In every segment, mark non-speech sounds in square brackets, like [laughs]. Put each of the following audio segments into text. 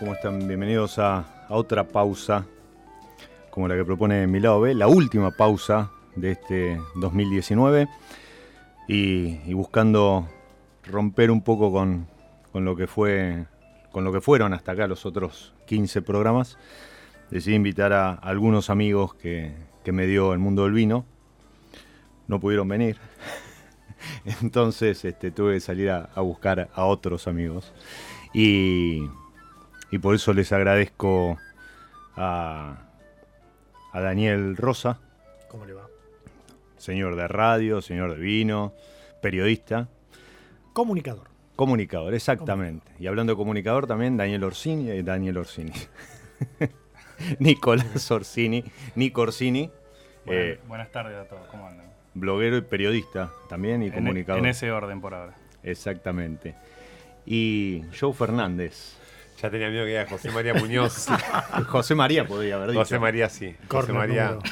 ¿cómo están? Bienvenidos a, otra pausa, como la que propone mi lado B, la última pausa de este 2019 y, y buscando romper un poco con, con lo que fue, con lo que fueron hasta acá los otros 15 programas. Decidí invitar a algunos amigos que, que me dio el mundo del vino. No pudieron venir. [laughs] Entonces este, tuve que salir a, a buscar a otros amigos. Y, y por eso les agradezco a, a Daniel Rosa, ¿Cómo le va? señor de radio, señor de vino, periodista, Comunicador. comunicador, exactamente. Y hablando de comunicador también, Daniel Orsini, eh, Daniel Orsini. [laughs] Nicolás Orsini, Nico Orsini, Bueno, eh, buenas tardes a todos, ¿cómo andan? bloguero y periodista también y En, e- comunicador. en ese orden por ahora. Exactamente. y Joe Fernández. Ya tenía miedo que era José María Muñoz. [laughs] José María podría haber dicho. José María, sí. José Corner María, número.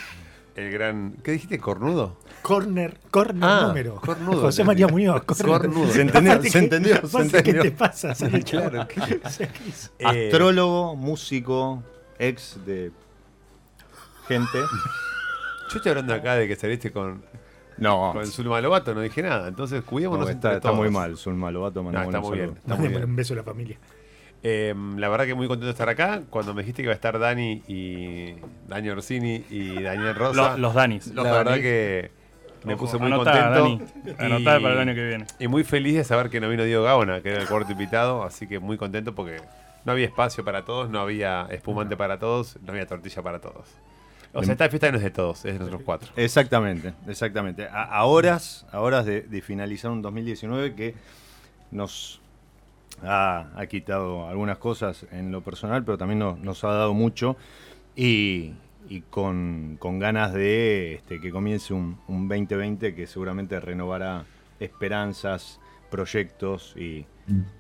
el gran. ¿Qué dijiste? ¿Cornudo? Corner, corner Ah, número. cornudo, José. María Muñoz. corner. Cornudo. Se entendió, se entendió, se aparte, entendió. ¿Qué te pasa? Claro, ¿qué? [laughs] Eh, Astrólogo, músico, ex de gente. Yo estoy hablando acá de que saliste con, No, con Zulma Lobato, no dije nada. Entonces, cuidémonos no, entre está, está todos. muy mal. Zulma Lobato, No, mandamos está muy bien. Está muy bien. un beso a la familia. Eh, la verdad que muy contento de estar acá. Cuando me dijiste que iba a estar Dani y Dani Orsini y Daniel Rosa, Lo- los Danis. la verdad que me Ojo, puse muy anotá, contento. Dani. Anotá para el año que viene. Y muy feliz de saber que no vino Diego Gaona, que era el cuarto invitado. Así que muy contento porque no había espacio para todos, no había espumante para todos, no había tortilla para todos. O sea, esta fiesta no es de todos, es de nosotros cuatro. Exactamente, exactamente. A, a horas, a horas de, de finalizar un 2019 que nos ha, ha quitado algunas cosas en lo personal, pero también nos, nos ha dado mucho. Y, y con, con ganas de este, que comience un, un 2020 que seguramente renovará esperanzas, proyectos y,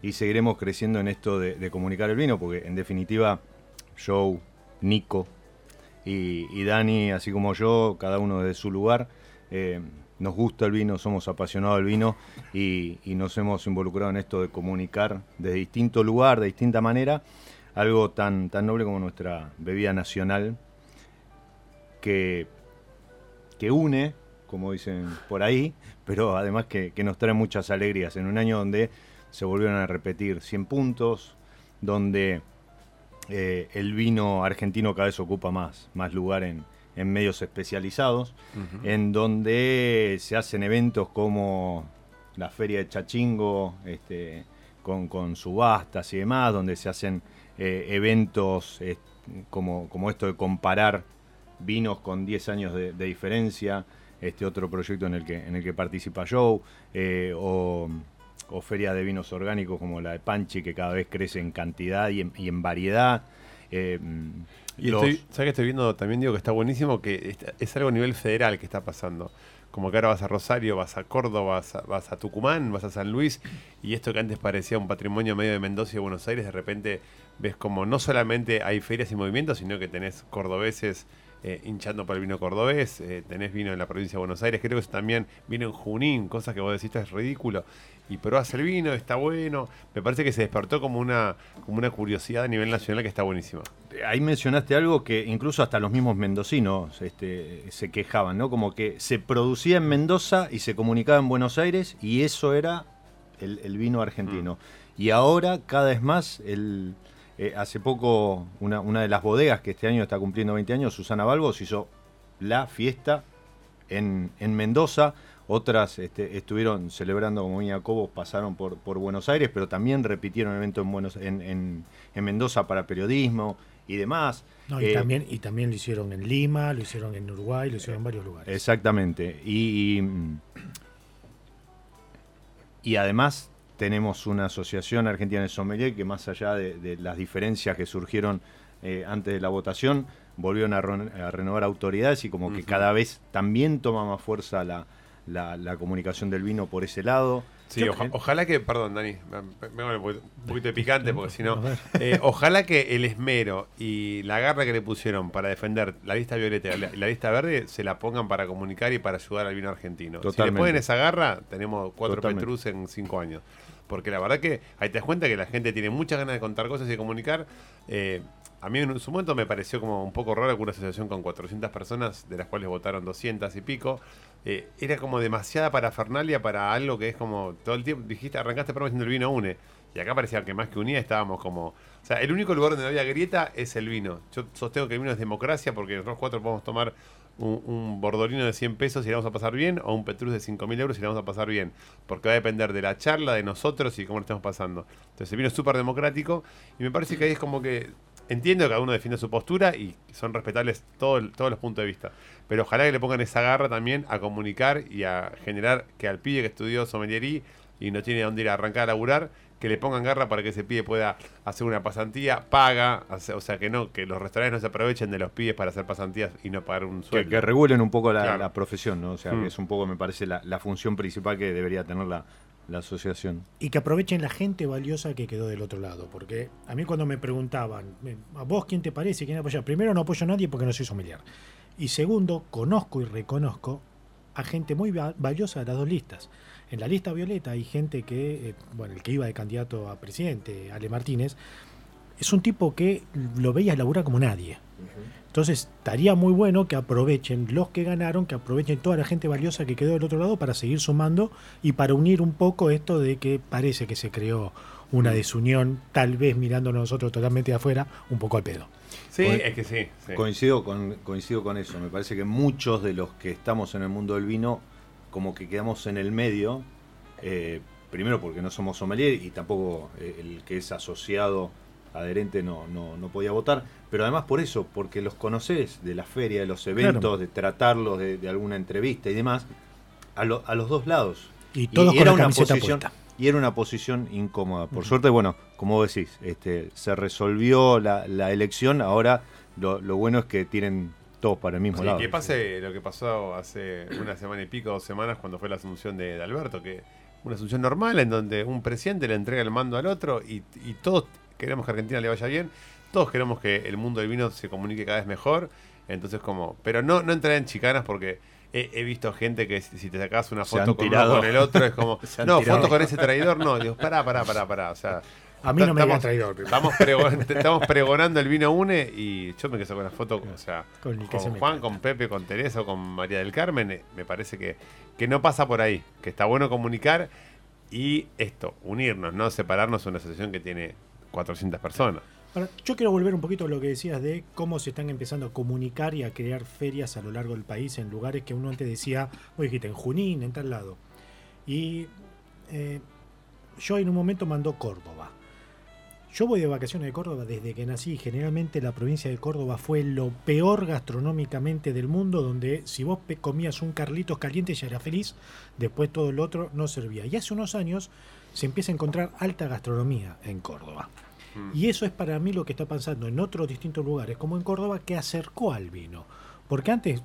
y seguiremos creciendo en esto de, de comunicar el vino, porque en definitiva Joe, Nico, y, y Dani, así como yo, cada uno de su lugar, eh, nos gusta el vino, somos apasionados del vino y, nos hemos involucrado en esto de comunicar desde distinto lugar, de distinta manera, algo tan, tan noble como nuestra bebida nacional que, que une, como dicen por ahí, pero además que, que nos trae muchas alegrías. En un año donde se volvieron a repetir 100 puntos, donde eh, el vino argentino cada vez ocupa más, más lugar en, en medios especializados, en donde se hacen eventos como la Feria de Chachingo, este, con, con subastas y demás, donde se hacen eh, eventos eh, como, como esto de comparar vinos con 10 años de, de diferencia, este otro proyecto en el que, en el que participa Joe, eh, o, o ferias de vinos orgánicos como la de Panchi, que cada vez crece en cantidad y en, y en variedad. Y los- estoy, ¿sabes que estoy viendo también, digo que está buenísimo? Que es algo a nivel federal que está pasando. Como que ahora vas a Rosario, vas a Córdoba, vas a, vas a Tucumán, vas a San Luis, y esto que antes parecía un patrimonio medio de Mendoza y de Buenos Aires, de repente ves como no solamente hay ferias y movimientos, sino que tenés cordobeses eh, hinchando por el vino cordobés, eh, tenés vino en la provincia de Buenos Aires, creo que eso también vino en Junín, cosas que vos decís es ridículo. Y probás el vino, está bueno. Me parece que se despertó como una, como una curiosidad a nivel nacional que está buenísima. Ahí mencionaste algo que incluso hasta los mismos mendocinos este, se quejaban, ¿no? Como que se producía en Mendoza y se comunicaba en Buenos Aires y eso era el, el vino argentino. Y ahora, cada vez más, el, eh, hace poco una, una de las bodegas que este año está cumpliendo 20 años, Susana Balbos, hizo la fiesta en, en Mendoza. Otras este, estuvieron celebrando como Viña Cobos, pasaron por, por Buenos Aires, pero también repitieron evento en, Buenos, en, en- en Mendoza para periodismo y demás. No, y, Eh, también, y también lo hicieron en Lima, lo hicieron en Uruguay, lo hicieron en varios lugares. Exactamente. Y, y, y además tenemos una asociación argentina de sommelier que más allá de, de las diferencias que surgieron eh, antes de la votación, volvieron a, renovar autoridades y como que cada vez también toma más fuerza la, la- la comunicación del vino por ese lado. Sí, oja- ojalá que, perdón, Dani, me- me- un poquito- un poquito de picante porque si no, eh, ojalá que el esmero y la garra que le pusieron para defender la lista violeta y la, la lista verde se la pongan para comunicar y para ayudar al vino argentino. Si le ponen esa garra, tenemos cuatro. Petrus en cinco años. Porque la verdad que ahí te das cuenta que la gente tiene muchas ganas de contar cosas y de comunicar. Eh, a mí en su momento me pareció como un poco raro que una asociación con 400 personas, de las cuales votaron 200 y pico, eh, era como demasiada parafernalia para algo que es como todo el tiempo, dijiste, arrancaste programa diciendo el vino une. Y acá parecía que más que unía estábamos como... O sea, el único lugar donde no había grieta es el vino. Yo sostengo que el vino es democracia porque nosotros cuatro podemos tomar un, un bordolino de 100 pesos y le vamos a pasar bien, o un Petrus de 5.000 euros y le vamos a pasar bien. Porque va a depender de la charla, de nosotros y cómo lo estamos pasando. Entonces el vino súper democrático y me parece que ahí es como que entiendo que cada uno defiende su postura y son respetables todo todos los puntos de vista. Pero ojalá que le pongan esa garra también a comunicar y a generar que al pibe que estudió sommelierí y no tiene dónde ir a arrancar a laburar, que le pongan garra para que ese pibe pueda hacer una pasantía, paga, o sea que no, que los restaurantes no se aprovechen de los pibes para hacer pasantías y no pagar un Que, sueldo. que regulen un poco la, Claro. la profesión, ¿no? O sea, Mm. que es un poco, me parece, la, la función principal que debería tener la, la asociación. y que aprovechen la gente valiosa que quedó del otro lado. Porque a mí cuando me preguntaban, me- ¿a vos quién te parece? ¿Quién apoya? Primero, no apoyo a nadie porque no soy sommelier. Y segundo, conozco y reconozco a gente muy va- valiosa de las dos listas. En la lista violeta hay gente que, eh, bueno, el que iba de candidato a presidente, Ale Martínez, es un tipo que lo veías laburar como nadie. Entonces, estaría muy bueno que aprovechen los que ganaron, que aprovechen toda la gente valiosa que quedó del otro lado para seguir sumando y para unir un poco esto de que parece que se creó una desunión, tal vez mirando nosotros totalmente de afuera, un poco al pedo. Sí, Co- es que sí. sí. Coincido con, coincido con eso. Me parece que muchos de los que estamos en el mundo del vino, como que quedamos en el medio, eh, primero porque no somos sommelier y tampoco eh, el que es asociado adherente no, no, no podía votar, pero además por eso, porque los conoces de la feria, de los eventos, Claro. de tratarlos, de, de alguna entrevista y demás, a, lo- a los dos lados. Y todos con era la camiseta posición puesta. Y era una posición incómoda. Por suerte, bueno, como vos decís, este, se resolvió la, la elección. Ahora lo, lo bueno es que tienen todos para el mismo Sí, lado. que pase lo que pasó hace una semana y pico, dos semanas, cuando fue la asunción de, de Alberto, que una asunción normal en donde un presidente le entrega el mando al otro y, y todos queremos que Argentina le vaya bien, todos queremos que el mundo del vino se comunique cada vez mejor, entonces como, pero no, no entrar en chicanas porque he, he visto gente que si si te sacas una foto con, uno con el otro es como, [laughs] no, tirado. foto con ese traidor, no, digo, pará, pará, pará, pará, o sea... A mí no me estamos- traidor. Estamos, pregon- [laughs] estamos pregonando el vino une y yo me quedo con la foto, o sea, Con se Juan, con Pepe, con Teresa o con María del Carmen, eh, me parece que, que no pasa por ahí, que está bueno comunicar y esto, unirnos, no separarnos de una asociación que tiene 400 personas. Yo quiero volver un poquito a lo que decías de cómo se están empezando a comunicar y a crear ferias a lo largo del país en lugares que uno antes decía, vos dijiste, en Junín, en tal lado. Y eh, yo en un momento mandó Córdoba. Yo voy de vacaciones de Córdoba desde que nací. Generalmente la provincia de Córdoba fue lo peor gastronómicamente del mundo, donde si vos comías un Carlitos caliente ya era feliz, después todo lo otro no servía. Y hace unos años se empieza a encontrar alta gastronomía en Córdoba. Y eso es para mí lo que está pasando en otros distintos lugares, como en Córdoba, que acercó al vino. Porque antes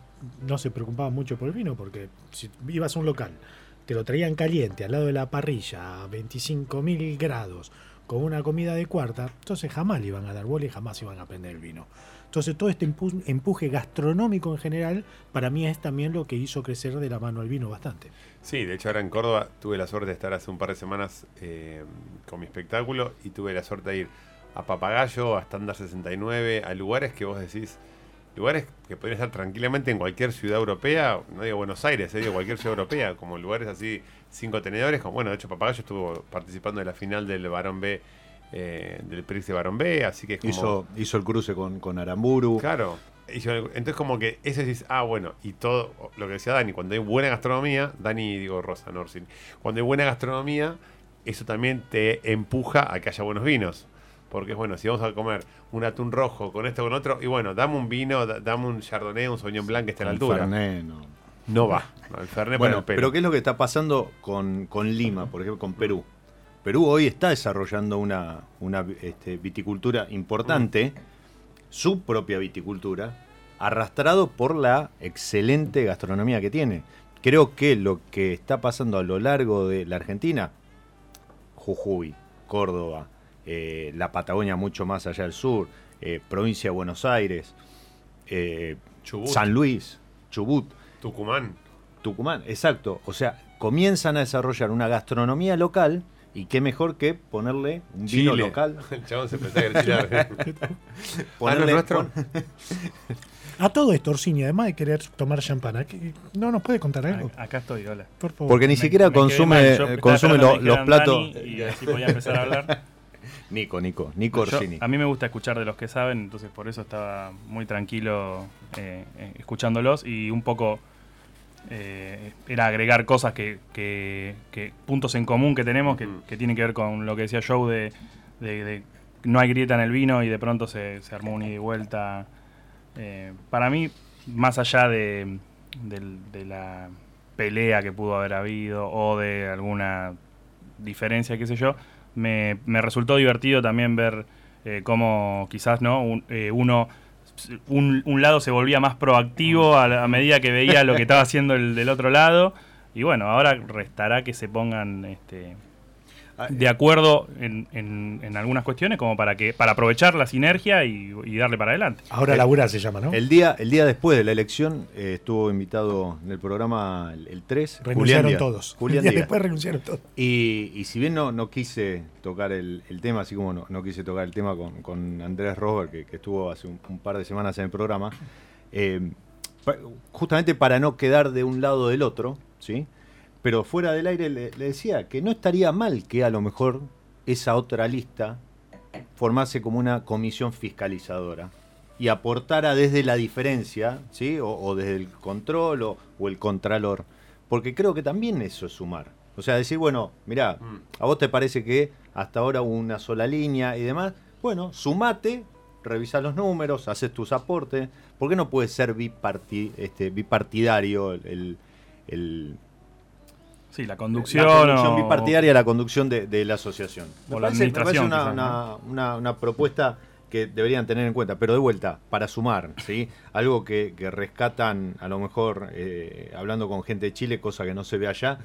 no se preocupaba mucho por el vino, porque si ibas a un local, te lo traían caliente al lado de la parrilla a 25.000 grados, con una comida de cuarta, entonces jamás le iban a dar bola y jamás iban a aprender el vino. Entonces todo este empu- empuje gastronómico en general, para mí es también lo que hizo crecer de la mano al vino bastante. Sí, de hecho ahora en Córdoba tuve la suerte de estar hace un par de semanas eh, con mi espectáculo y tuve la suerte de ir a Papagayo, a Standard 69, a lugares que vos decís, lugares que podrían estar tranquilamente en cualquier ciudad europea, no digo Buenos Aires, eh, digo cualquier ciudad europea, como lugares así, cinco tenedores, como bueno, de hecho Papagayo estuvo participando de la final del Barón B, eh, del Prix de Barón B, así que es como... hizo, hizo el cruce con, con Aramburu. Claro. Entonces como que eso decís, ah, bueno, y todo lo que decía Dani, cuando hay buena gastronomía, Dani digo Rosa Norsin, cuando hay buena gastronomía, eso también te empuja a que haya buenos vinos. Porque es bueno, si vamos a comer un atún rojo con esto con otro, y bueno, dame un vino, da- dame un Chardonnay, un Sauvignon Blanc que esté a la altura. Fernet, no. No va. El Fernet para Bueno, el pelo. pero ¿qué es lo que está pasando con, con Lima, por ejemplo, con Perú? Perú hoy está desarrollando una, una este, viticultura importante, su propia viticultura, arrastrado por la excelente gastronomía que tiene. Creo que lo que está pasando a lo largo de la Argentina, Jujuy, Córdoba, eh, la Patagonia mucho más allá del sur, eh, provincia de Buenos Aires, eh, Chubut. San Luis, Chubut, Tucumán. Tucumán, exacto. O sea, comienzan a desarrollar una gastronomía local y qué mejor que ponerle un vino Chile. local. [laughs] El chabón se que era chileno. [laughs] Ponerle, Ah, nuestro? pon- [laughs] A todo esto, Orsini, además de querer tomar champán, ¿qué- ¿no nos puede contar algo? A- Acá estoy, hola. Por favor. porque ni Me- siquiera me consume, mal, consume los platos. Dani y así podía empezar a hablar. Nico, Nico, Nico Yo- Orsini. a mí me gusta escuchar de los que saben, entonces por eso estaba muy tranquilo eh, eh, escuchándolos y un poco eh, era agregar cosas que, que- que- puntos en común que tenemos que, Ujú. que tienen que ver con lo que decía Joe de, de- de no hay grieta en el vino y de pronto se, se armó un ida y vuelta. Eh, para mí, más allá de, la pelea que pudo haber habido o de alguna diferencia, qué sé yo, me, me resultó divertido también ver eh, cómo quizás no Un- eh, uno un, un lado se volvía más proactivo a, a medida que veía lo que estaba haciendo el del otro lado. Y bueno, ahora restará que se pongan este, de acuerdo en, en- en algunas cuestiones como para que para aprovechar la sinergia y, y darle para adelante. Ahora laburar se llama, ¿no? El día, el día después de la elección eh, estuvo invitado en el programa el, el 3. renunciaron todos. Julián [laughs] Y Díaz. después renunciaron todos. Y, y si bien no, no quise tocar el, el tema, así como no, no quise tocar el tema con, con Andrés Robert, que, que estuvo hace un, un par de semanas en el programa, eh, justamente para no quedar de un lado del otro, ¿sí? Pero fuera del aire le, le decía que no estaría mal que a lo mejor esa otra lista formase como una comisión fiscalizadora y aportara desde la diferencia, ¿sí? O, o desde el control o, o el contralor. Porque creo que también eso es sumar. O sea, decir, bueno, mirá, Mm. a vos te parece que hasta ahora hubo una sola línea y demás. Bueno, sumate, revisa los números, haces tus aportes. ¿Por qué no puede ser biparti- este, bipartidario el- Sí, la la conducción, conducción o- bipartidaria, la conducción de, de la asociación? Me O la parece, me parece administración, una, quizás, una- una- una propuesta que deberían tener en cuenta, pero de vuelta, para sumar, ¿sí? [laughs] Algo que, que rescatan, a lo mejor, eh, hablando con gente de Chile, cosa que no se ve allá,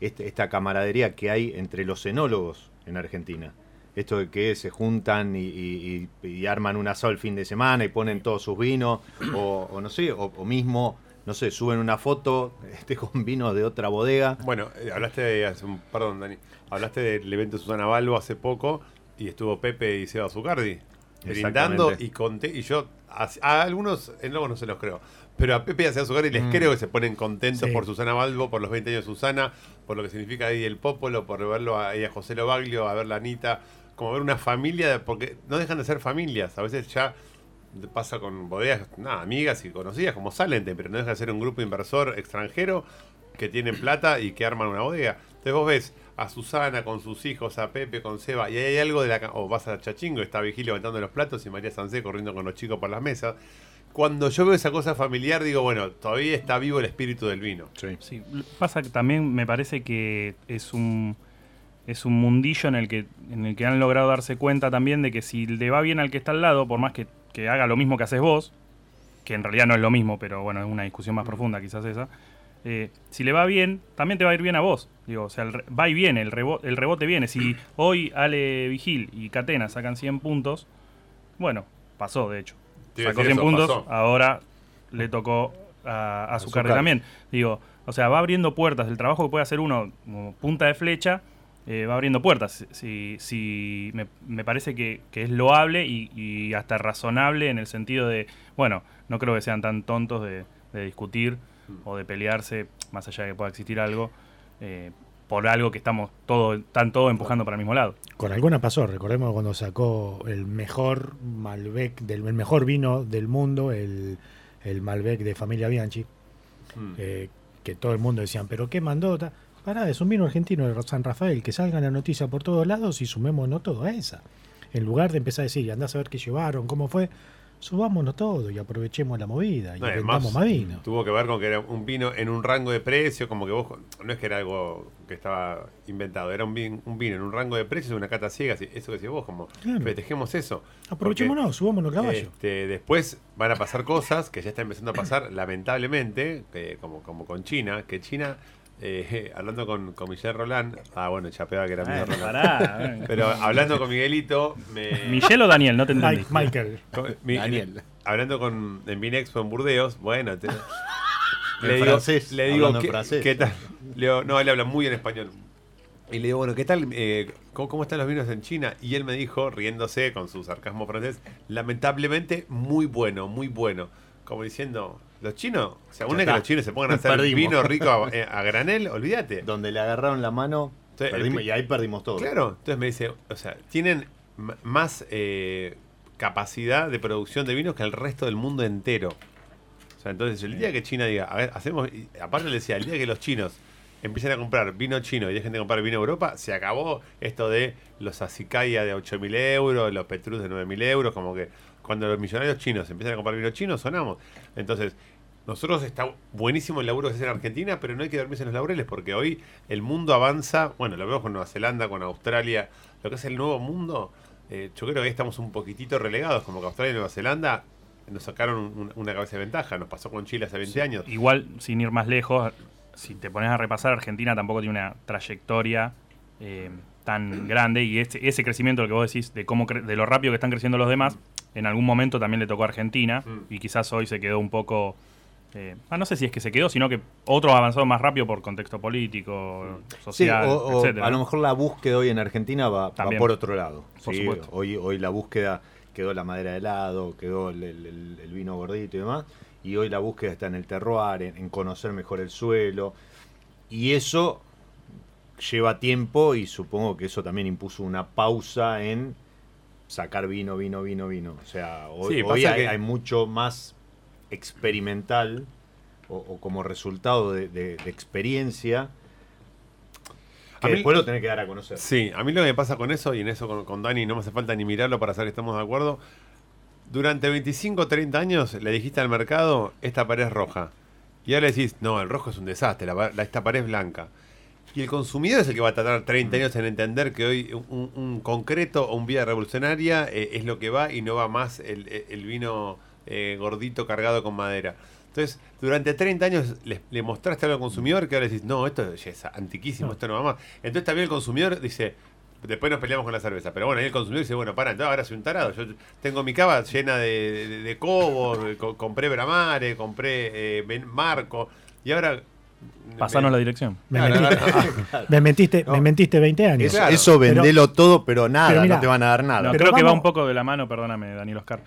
este- esta camaradería que hay entre los enólogos en Argentina. Esto de que se juntan y, y- y- y arman un asado el fin de semana y ponen todos sus vinos, o, o no sé, o, o mismo, no sé, suben una foto [laughs] este, con vinos de otra bodega. Bueno, eh, hablaste de, hace un, perdón, Dani, hablaste del evento de Susana Balbo hace poco y estuvo Pepe y Seba Zucardi brindando y conté, y yo, a, a algunos enólogos no se los creo, pero a Pepe y a Seba Zucardi les Mm. creo que se ponen contentos Sí. por Susana Balbo, por los 20 años de Susana, por lo que significa ahí el Popolo, por verlo ahí a José Lobaglio, a ver la Anita, como ver una familia, porque no dejan de ser familias, a veces ya pasa con bodegas, nada, amigas y conocidas como Salente, pero no deja de ser un grupo inversor extranjero que tienen plata y que arman una bodega. Entonces vos ves a Susana con sus hijos, a Pepe con Seba, y ahí hay algo de la... O vas a Chachingo, está Vigil levantando los platos y María Sancé corriendo con los chicos por las mesas. Cuando yo veo esa cosa familiar, digo, bueno, todavía está vivo el espíritu del vino. Sí, l- pasa que también me parece que es un es un mundillo en el que en el que han logrado darse cuenta también de que si le va bien al que está al lado, por más que, que haga lo mismo que haces vos, que en realidad no es lo mismo, pero bueno, es una discusión más profunda quizás esa, eh, si le va bien, también te va a ir bien a vos. Digo, o sea, el re- va y viene, el, rebo- el rebote viene. Si [clears throat] hoy Ale Vigil y Catena sacan 100 puntos, bueno, pasó de hecho. Sacó decir 100 eso, puntos, pasó. ahora le tocó a, a Zuccardi Zuccardi. también. Digo, o sea, va abriendo puertas. El trabajo que puede hacer uno como punta de flecha eh, va abriendo puertas. Si, si me, me parece que, que es loable y, y hasta razonable en el sentido de, bueno, no creo que sean tan tontos de, de discutir o de pelearse, más allá de que pueda existir algo, eh, por algo que estamos todo, están todos empujando para el mismo lado. Con alguna pasó, recordemos cuando sacó el mejor Malbec, del, el mejor vino del mundo, el, el Malbec de familia Bianchi, Mm. eh, que todo el mundo decían, pero qué mandota. Pará, es un vino argentino de San Rafael, que salga la noticia por todos lados y sumémonos todo a esa. En lugar de empezar a decir, andás a ver qué llevaron, cómo fue, subámonos todo y aprovechemos la movida y No, vendamos más vino. Tuvo que ver con que era un vino en un rango de precio, como que vos, no es que era algo que estaba inventado, era un vino, un vino en un rango de precios, una cata ciega, eso que decís vos, como Claro. festejemos eso. Aprovechémonos, subámonos Porque, caballo. este, después van a pasar cosas que ya está empezando a pasar, lamentablemente, que como, como con China, que China, eh, [laughs] hablando con, con Michel Roland, ah bueno, chapeaba que era de Roland. Pará, [laughs] Pero hablando con Miguelito, me, Michelle o Daniel, no te entendí. Michael. con- mi- Daniel. hablando con en Vinexpo en Burdeos, bueno, te- le digo, francés, le digo ¿qué, francés. qué tal? Le digo, no, él habla muy en español. Y le digo, bueno, ¿qué tal? eh, ¿cómo, cómo están los vinos en China? Y él me dijo, riéndose con su sarcasmo francés, lamentablemente muy bueno, muy bueno. Como diciendo, los chinos, una vez que los chinos se pongan a hacer [laughs] Perdimos. vino rico a, eh, a granel, olvídate. Donde le agarraron la mano, Entonces, perdimos- y ahí perdimos todo. Claro, entonces me dice, o sea, tienen más eh, capacidad de producción de vinos que el resto del mundo entero. O sea, entonces el día que China diga, a ver, hacemos, aparte le decía, el día que los chinos empiecen a comprar vino chino y dejen de comprar vino Europa, se acabó esto de los Azicaya de 8.000 euros, los Petrus de 9.000 euros, como que cuando los millonarios chinos empiezan a comprar vino chino, sonamos. Entonces, nosotros está buenísimo el laburo que se hace en Argentina, pero no hay que dormirse en los laureles, porque hoy el mundo avanza, bueno, lo vemos con Nueva Zelanda, con Australia, lo que es el nuevo mundo, eh, yo creo que ahí estamos un poquitito relegados, como que Australia y Nueva Zelanda nos sacaron un- una cabeza de ventaja, nos pasó con Chile hace 20 años. Igual, sin ir más lejos, si te pones a repasar, Argentina tampoco tiene una trayectoria eh, tan grande y ese, ese crecimiento, lo que vos decís, de, cómo cre- de lo rápido que están creciendo los demás, en algún momento también le tocó a Argentina Mm. y quizás hoy se quedó un poco... eh, ah, no sé si es que se quedó, sino que otros avanzaron más rápido por contexto político, Sí, social, o, o etcétera, a lo mejor la búsqueda hoy en Argentina va, va por otro lado. Por ¿sí? supuesto. Hoy, hoy la búsqueda quedó la madera de helado, quedó el, el- el- el vino gordito y demás. Y hoy la búsqueda está en el terroir, en, en conocer mejor el suelo. Y eso lleva tiempo y supongo que eso también impuso una pausa en sacar vino, vino, vino, vino. O sea, hoy, Sí, hoy hay, que- hay mucho más experimental o, o como resultado de, de- de experiencia que A mí- después lo tenés que dar a conocer. Sí, a mí lo que me pasa con eso, y en eso con, con Dani no me hace falta ni mirarlo para saber que estamos de acuerdo. Durante 25 o 30 años le dijiste al mercado, esta pared es roja. Y ahora le decís, no, el rojo es un desastre, la, la- esta pared es blanca. Y el consumidor es el que va a tardar 30 años en entender que hoy un, un concreto o un vía revolucionaria eh, es lo que va y no va más el, el- vino eh, gordito cargado con madera. Entonces, durante 30 años le, le mostraste algo al consumidor que ahora decís, no, esto es antiquísimo, No. esto no va más. Entonces también el consumidor dice, después nos peleamos con la cerveza, pero bueno, ahí el consumidor dice, bueno, para, entonces ahora soy un tarado. Yo tengo mi cava llena de, de, de cobos, [laughs] co- compré Bramare, compré eh, Marco, y ahora... Pasanos la dirección. Me, Claro, mentiste, claro. [laughs] me mentiste, No. me mentiste 20 años. Eso, Claro. eso vendelo todo, pero nada, pero mirá, no te van a dar nada. No, Pero creo que va un poco de la mano, perdóname, Daniel Oscar,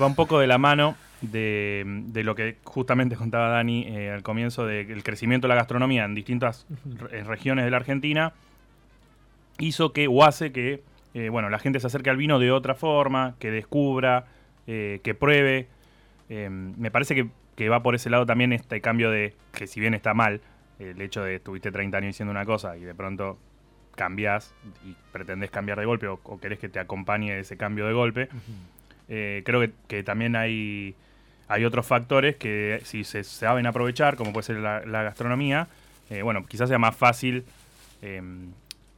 va un poco de la mano de, de lo que justamente contaba Dani eh, al comienzo del crecimiento de la gastronomía en distintas re- regiones de la Argentina hizo que o hace que eh, bueno la gente se acerque al vino de otra forma, que descubra, eh, que pruebe. Eh, me parece que, que va por ese lado también este cambio de que si bien está mal el hecho de estuviste 30 años diciendo una cosa y de pronto cambiás y pretendés cambiar de golpe o, o querés que te acompañe ese cambio de golpe, eh, creo que, que también hay, hay otros factores que si se saben aprovechar, como puede ser la, la gastronomía, eh, bueno, quizás sea más fácil eh,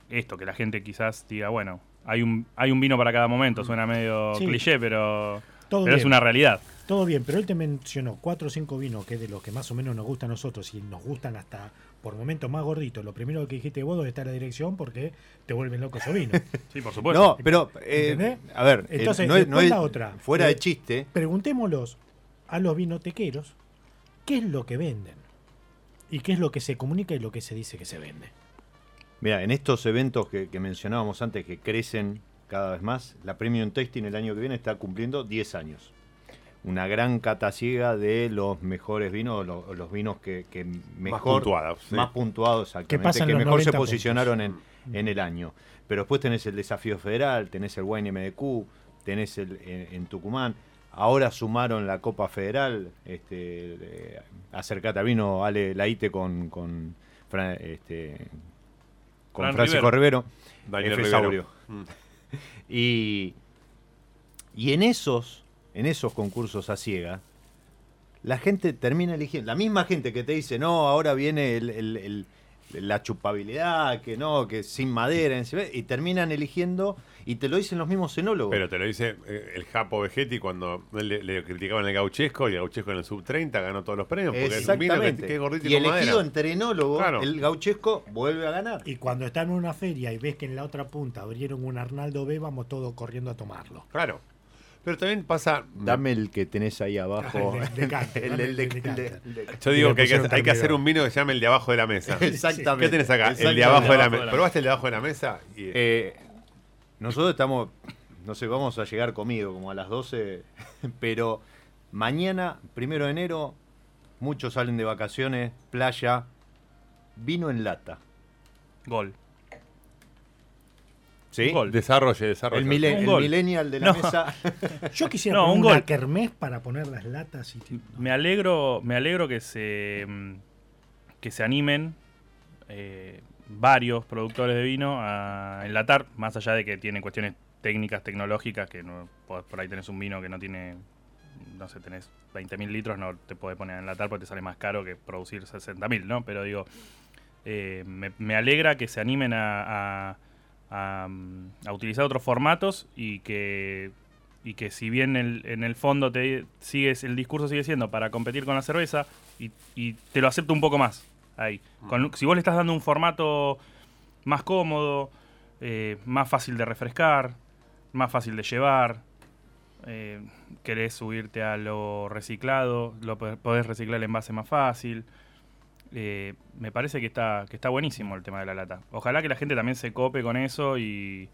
esto, que la gente quizás diga, bueno, hay un, hay un vino para cada momento, suena medio Sí. cliché, pero, pero es una realidad. Todo bien, pero él te mencionó cuatro o cinco vinos que es de los que más o menos nos gustan a nosotros y nos gustan hasta por momentos más gorditos. Lo primero que dijiste vos, ¿dónde está la dirección? Porque te vuelven loco esos vinos. [laughs] Sí, por supuesto. No, pero, eh, a ver, eh, Entonces, no es, no después es- la otra. fuera Eh, de chiste, Preguntémoslos a los vinotequeros qué es lo que venden y qué es lo que se comunica y lo que se dice que se vende. mira, en estos eventos que, que mencionábamos antes que crecen cada vez más, la Premium Tasting el año que viene está cumpliendo 10 años. Una gran cata ciega de los mejores vinos, lo- los, vinos que, que mejor, puntuados, sí. más puntuados, exactamente, que mejor se 90 posicionaron en, en el año. Pero después tenés el desafío federal, tenés el Wine MDQ, tenés el en, en Tucumán. Ahora sumaron la Copa Federal. Este, eh, acercate al vino, Ale Laite con, con, Fra- este, con Fran Francisco Rivero. F. Rivero. Saurio. Mm. Y, y en esos, en esos concursos a ciega, la gente termina eligiendo. La misma gente que te dice, no, ahora viene el- el- el- la chupabilidad, que no, que sin madera, encima", y terminan eligiendo, y te lo dicen los mismos cenólogos. Pero te lo dice eh, el Japo Vegetti cuando le, le criticaban el gauchesco y el gauchesco en el sub 30 ganó todos los premios porque es un vino que, es gordito y, y con elegido madera. entre enólogos, Claro. el gauchesco vuelve a ganar. Y cuando están en una feria y ves que en la otra punta abrieron un Arnaldo B, vamos todos corriendo a tomarlo. Claro. Pero también pasa. Dame el que tenés ahí abajo. [laughs] El de- Yo digo que hay que, pusieron hay que hacer un vino que se llame el de abajo de la mesa. [laughs] Exactamente. ¿Qué tenés acá? El de abajo de la mesa. ¿Probaste el de abajo de la mesa? Y, Eh, nosotros estamos, no sé, vamos a llegar comido como a las 12, [laughs] pero mañana, primero de enero, muchos salen de vacaciones, playa, vino en lata. Gol. ¿Sí? Gol. desarrolle, desarrolle. El, mile- Un el gol. millennial de la No. mesa. [laughs] Yo quisiera No, poner un una gol. kermés para poner las latas y Me alegro, me alegro que se mm, que se animen eh, varios productores de vino a enlatar, más allá de que tienen cuestiones técnicas, tecnológicas, que no, por, ahí tenés un vino que no tiene, no sé, tenés 20.000 litros, no te puede poner a enlatar porque te sale más caro que producir 60.000, ¿no? Pero digo, eh, me, me alegra que se animen a, a- a, mm, a utilizar otros formatos y que y que si bien el- en el fondo te sigues el discurso sigue siendo para competir con la cerveza y, y te lo acepto un poco más ahí. Con- si vos le estás dando un formato más cómodo, eh, más fácil de refrescar, más fácil de llevar, eh, querés subirte a lo reciclado, lo po- podés reciclar el envase más fácil. Eh, me parece que está, que está buenísimo el tema de la lata. Ojalá que la gente también se cope con eso y,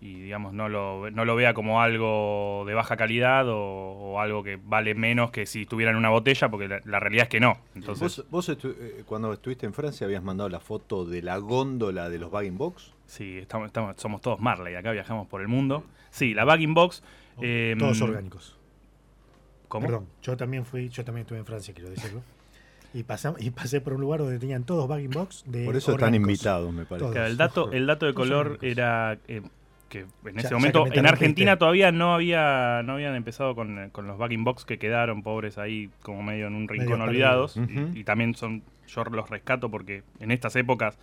y, digamos, no lo, no lo vea como algo de baja calidad o, o algo que vale menos que si estuviera en una botella, porque la, la realidad es que no. Entonces, ¿Vos, vos estu- eh, cuando estuviste en Francia habías mandado la foto de la góndola de los Bagging Box? sí, estamos, estamos- somos todos Marley, acá viajamos por el mundo. Sí, la bagging box. eh, Todos orgánicos. ¿Cómo? Perdón, yo también fui, yo también estuve en Francia, quiero decirlo. Y, pasam- y pasé por un lugar donde tenían todos bagging box de Por eso están invitados, me parece. Claro, el dato, el dato de color era eh, que en ese ya momento en Argentina todavía no había no habían empezado con, eh, con los bagging box que quedaron pobres ahí como medio en un rincón Medio olvidados y, y también son yo los rescato porque en estas épocas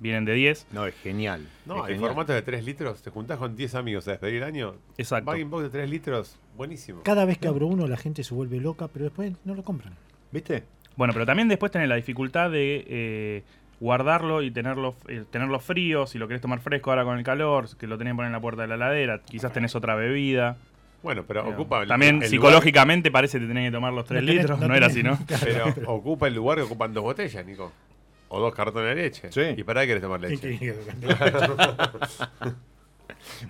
vienen de 10 No, es genial. No, es hay genial. formatos de 3 litros. Te juntás con 10 amigos a despedir el año. exacto Bagging box de 3 litros, buenísimo. Cada vez que abro uno la gente se vuelve loca, pero después no lo compran. ¿Viste? Bueno pero también después tenés la dificultad de eh, guardarlo y tenerlo eh, tenerlo frío si lo querés tomar fresco ahora con el calor que lo tenés que poner en la puerta de la heladera quizás tenés otra bebida Bueno, pero Pero ocupa el- también el lugar- psicológicamente parece que te tenés que tomar los 3 No tenés- litros no no, era así ¿no? [laughs] Pero ocupa el lugar que ocupan dos botellas, Nico. O dos cartones de leche. Sí. ¿Y para qué querés tomar leche? [laughs]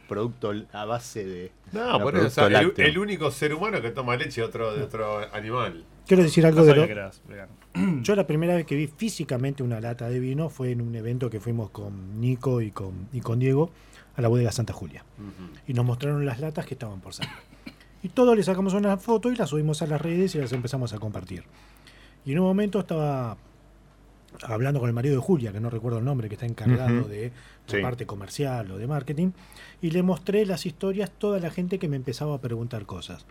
Producto a base de. No, la por eso, o sea, el, único ser humano que toma leche de otro, de otro animal. Quiero decir algo No de lo, que eras vegano. [clears throat] Yo la primera vez que vi físicamente una lata de vino fue en un evento que fuimos con Nico y con, y con Diego a la bodega Santa Julia. Y nos mostraron las latas que estaban por salir. Y todos le sacamos una foto y las subimos a las redes y las empezamos a compartir. Y en un momento estaba hablando con el marido de Julia, que no recuerdo el nombre, que está encargado de la Sí. parte comercial o de marketing, y le mostré las historias, toda la gente que me empezaba a preguntar cosas.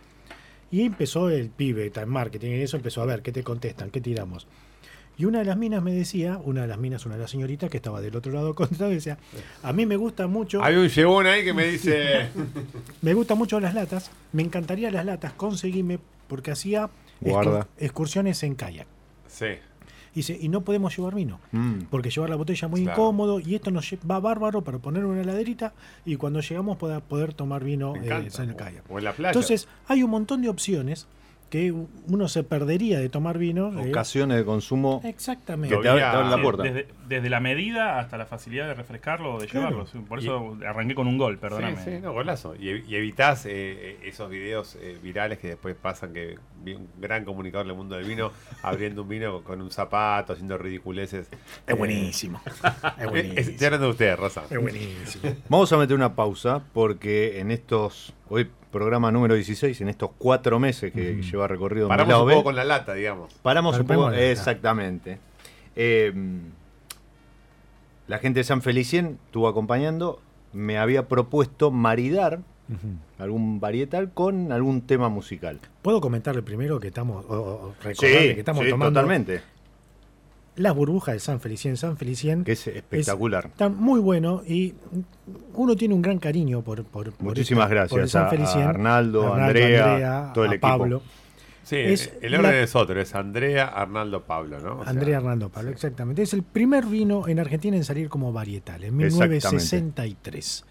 Y empezó el pibe, en marketing, y eso empezó a ver qué te contestan, qué tiramos. Y una de las minas me decía, una de las minas, una de las señoritas que estaba del otro lado [laughs] contestando, decía, a mí me gusta mucho, Hay un llevón ahí que me dice. [laughs] me gustan mucho las latas, me encantaría las latas, conseguime, porque hacía Guarda. excursiones en kayak. sí. Y dice, y no podemos llevar vino, Mm. porque llevar la botella es muy Claro. incómodo y esto nos va bárbaro para poner una heladerita y cuando llegamos pueda poder tomar vino eh, en el. O en la playa. Entonces, hay un montón de opciones que uno se perdería de tomar vino. eh, Ocasiones de consumo. Exactamente. Que te la puerta. Desde, desde la medida hasta la facilidad de refrescarlo o de Claro. llevarlo. Por eso arranqué con un gol, perdóname. Sí, sí, no, golazo. Y, y evitás eh, eh, esos videos eh, virales que después pasan que vi un gran comunicador del mundo del vino [laughs] abriendo un vino con un zapato, haciendo ridiculeces. Es buenísimo. [laughs] Es es- buenísimo. Estoy hablando de ustedes, Rosa. Es buenísimo. Vamos a meter una pausa porque en estos. Hoy, programa número 16, en estos cuatro meses que lleva recorrido Paramos Milao un B, poco con la lata, digamos. Paramos un poco. Exactamente. Eh, la gente de San Felicien estuvo acompañando. Me había propuesto maridar algún varietal con algún tema musical. ¿Puedo comentarle primero que estamos, o- o recordarle que estamos sí, tomando totalmente. Las burbujas de San Felicien? San Felicien Que es espectacular. está muy bueno y uno tiene un gran cariño por, por, por Muchísimas esta- gracias por San a- a Felicien, Arnaldo, Andrea, todo el a equipo. Pablo. Sí, Es el orden la- es otro, es Andrea, Arnaldo, Pablo, ¿no? O sea, Andrea Hernando Pablo, exactamente. Es el primer vino en Argentina en salir como varietal, en Exactamente. 1963.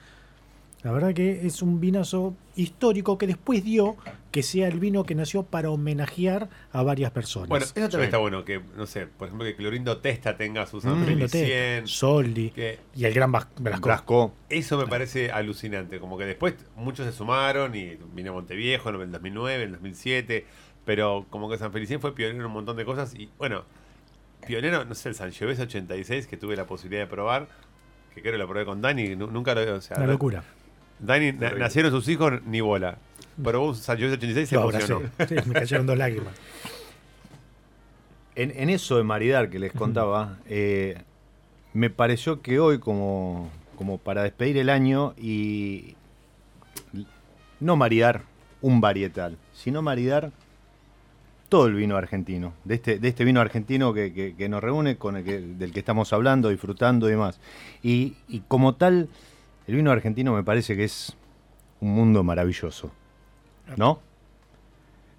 La verdad que es un vinazo histórico que después dio que sea el vino que nació para homenajear a varias personas. Bueno, eso también Sí. está bueno, que, no sé, por ejemplo, que Clorindo Testa tenga su San Mm. Lindo té, Felicien. Soldi que y el gran Bas-. Brasco. eso me parece alucinante, como que después muchos se sumaron y vino Monteviejo en el 2009, en el 2007, pero como que San Felicien fue pionero en un montón de cosas y bueno, pionero, no sé, el Sangiovese 86 que tuve la posibilidad de probar, que creo que lo probé con Dani, nu- nunca lo o sea, Una locura. Dani, na- nacieron sus hijos, ni bola. Pero un Sangiovese 86 y se emocionó. Sí, me cayeron dos lágrimas. En, en eso de maridar que les contaba, eh, me pareció que hoy, como, como para despedir el año, y no maridar un varietal, sino maridar todo el vino argentino, de este, de este vino argentino que, que- que nos reúne, con el que, del que estamos hablando, disfrutando y demás. Y, y como tal, el vino argentino me parece que es un mundo maravilloso, ¿no?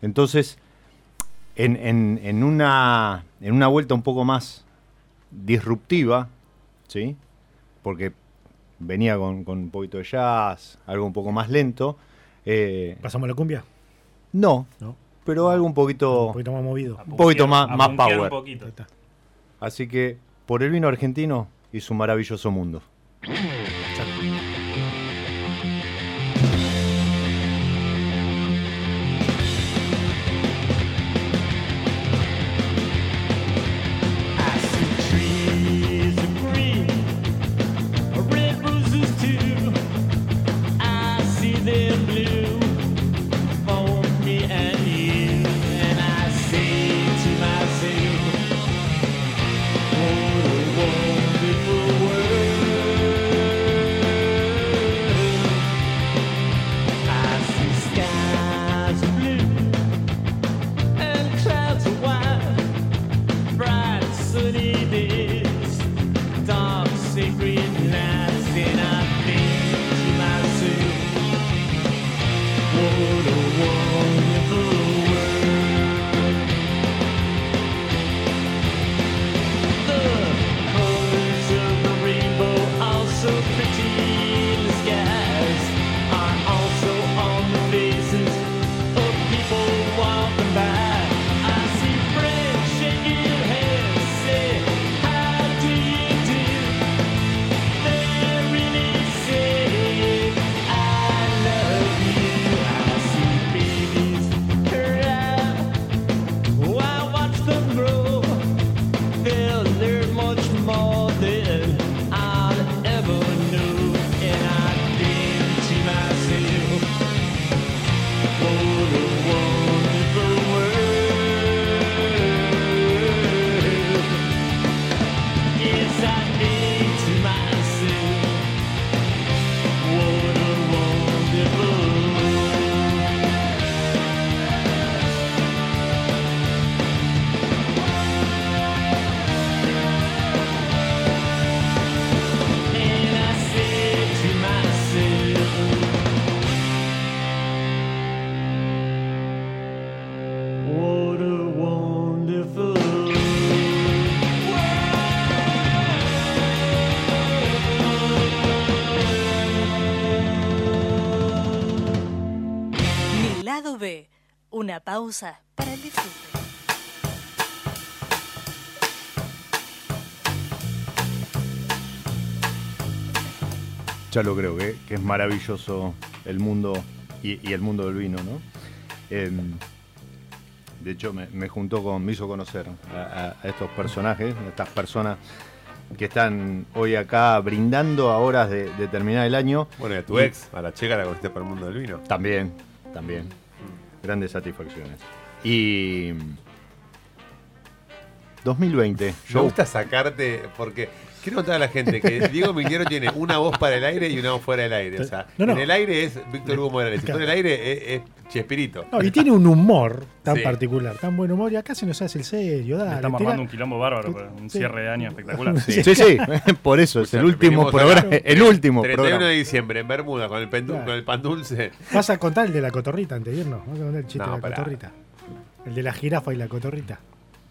Entonces, en, en- en una, en una vuelta un poco más disruptiva, ¿sí? Porque venía con, con un poquito de jazz, algo un poco más lento. Eh, ¿Pasamos a la cumbia? no, No. pero algo un poquito... Un poquito más movido. Un poquito más- más power. Un poquito. Así que por el vino argentino y su maravilloso mundo. Pausa para el disfrute. Ya lo creo que, que es maravilloso el mundo y, y el mundo del vino, ¿no? Em, de hecho, me, me juntó con, me hizo conocer a, estos personajes, a estas personas que están hoy acá brindando a horas de, de terminar el año. Bueno, y a tu ex, a la checa la conociste por el mundo del vino. También, también. Grandes satisfacciones. Y. 2020. Me Yo, gusta sacarte, porque quiero contar a la gente que Diego Migliero tiene una voz para el aire y una voz fuera del aire. O sea, No, no. en el aire es Víctor Hugo Morales, y fuera del aire es, es Chespirito. No, y tiene un humor tan Sí. particular, tan buen humor, y acá se nos hace el serio, dale. Estamos tira- armando un quilombo bárbaro, un Sí. cierre de año espectacular. [laughs] Sí. sí, sí, [laughs] por eso es el último programa. El último 31 programa. de diciembre en Bermuda con el, Claro. con el pan dulce. Vas a contar el de la cotorrita antes de irnos. Vas a contar el chiste No, de la pará. cotorrita. El de la jirafa y la cotorrita.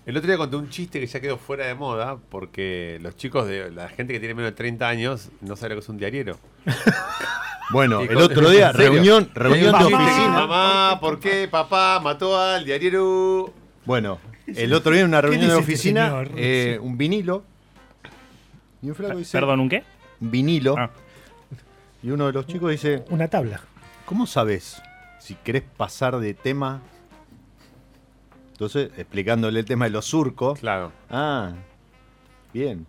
El otro día conté un chiste que ya quedó fuera de moda porque los chicos de la gente que tiene menos de 30 años no sabe lo que es un diariero. [laughs] Bueno, el otro día, reunión, reunión de oficina. Mamá, ¿por qué papá mató al diariero? Bueno, el otro día en una reunión de este oficina, eh, un vinilo. Y un flaco dice, Perdón, ¿un qué? vinilo. Ah. Y uno de los chicos dice, Una tabla. ¿cómo sabes si querés pasar de tema? Entonces, explicándole el tema de los surcos. Claro. Ah, bien.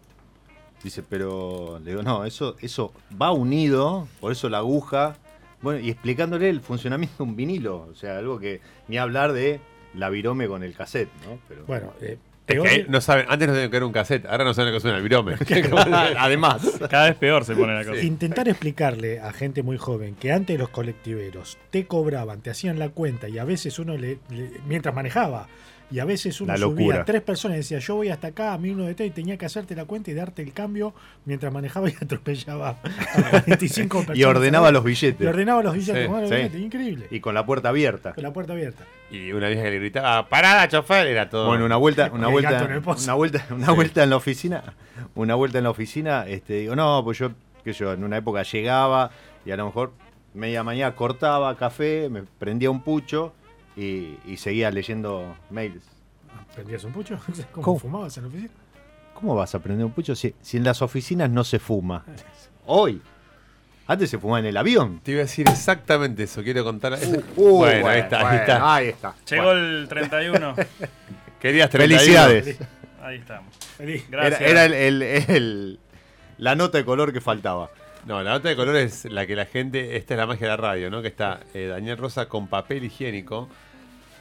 Dice, pero le digo, no, eso, eso va unido, por eso la aguja. Bueno, y explicándole el funcionamiento de un vinilo. O sea, algo que ni hablar de la virome con el cassette, ¿no? Pero, Bueno, eh, Es peor- que no saben, antes no sabían que era un cassette, ahora no saben lo que suena el virome. [laughs] [laughs] Además. Cada vez peor se pone la cosa. Intentar explicarle a gente muy joven que antes los colectiveros te cobraban, te hacían la cuenta y a veces uno le, le- mientras manejaba Y a veces uno subía locura. tres personas y decía, yo voy hasta acá, a mí uno de té, y tenía que hacerte la cuenta y darte el cambio mientras manejaba y [laughs] atropellaba a 45 [laughs] personas. Y ordenaba los Y billetes. ordenaba los billetes. Sí, los sí. billetes, Increíble. Y con la puerta abierta. Con la puerta abierta. Y una vieja que le gritaba, parada, chofer, era todo. Bueno, una vuelta, [laughs] una El vuelta, una vuelta, una vuelta en la oficina, una vuelta en la oficina, este, digo, no, pues yo, que yo, en una época llegaba y a lo mejor media mañana cortaba café, me prendía un pucho y, y seguía leyendo mails. ¿Prendías un pucho? [laughs] ¿Cómo, ¿Cómo? fumabas en la oficina? ¿Cómo vas a prender un pucho si, si en las oficinas no se fuma? [laughs] Hoy. Antes se fumaba en el avión. Te iba a decir exactamente eso, quiero contar. eso. Uh, [laughs] bueno, ahí está, ahí está. Ahí está. Llegó el 31. Querías 31. Felicidades. Ahí estamos. Era, Gracias. era el- el- el- la nota de color que faltaba. No, la nota de color es la que la gente. Esta es la magia de la radio, ¿no? Que está eh, Daniel Rosa con papel higiénico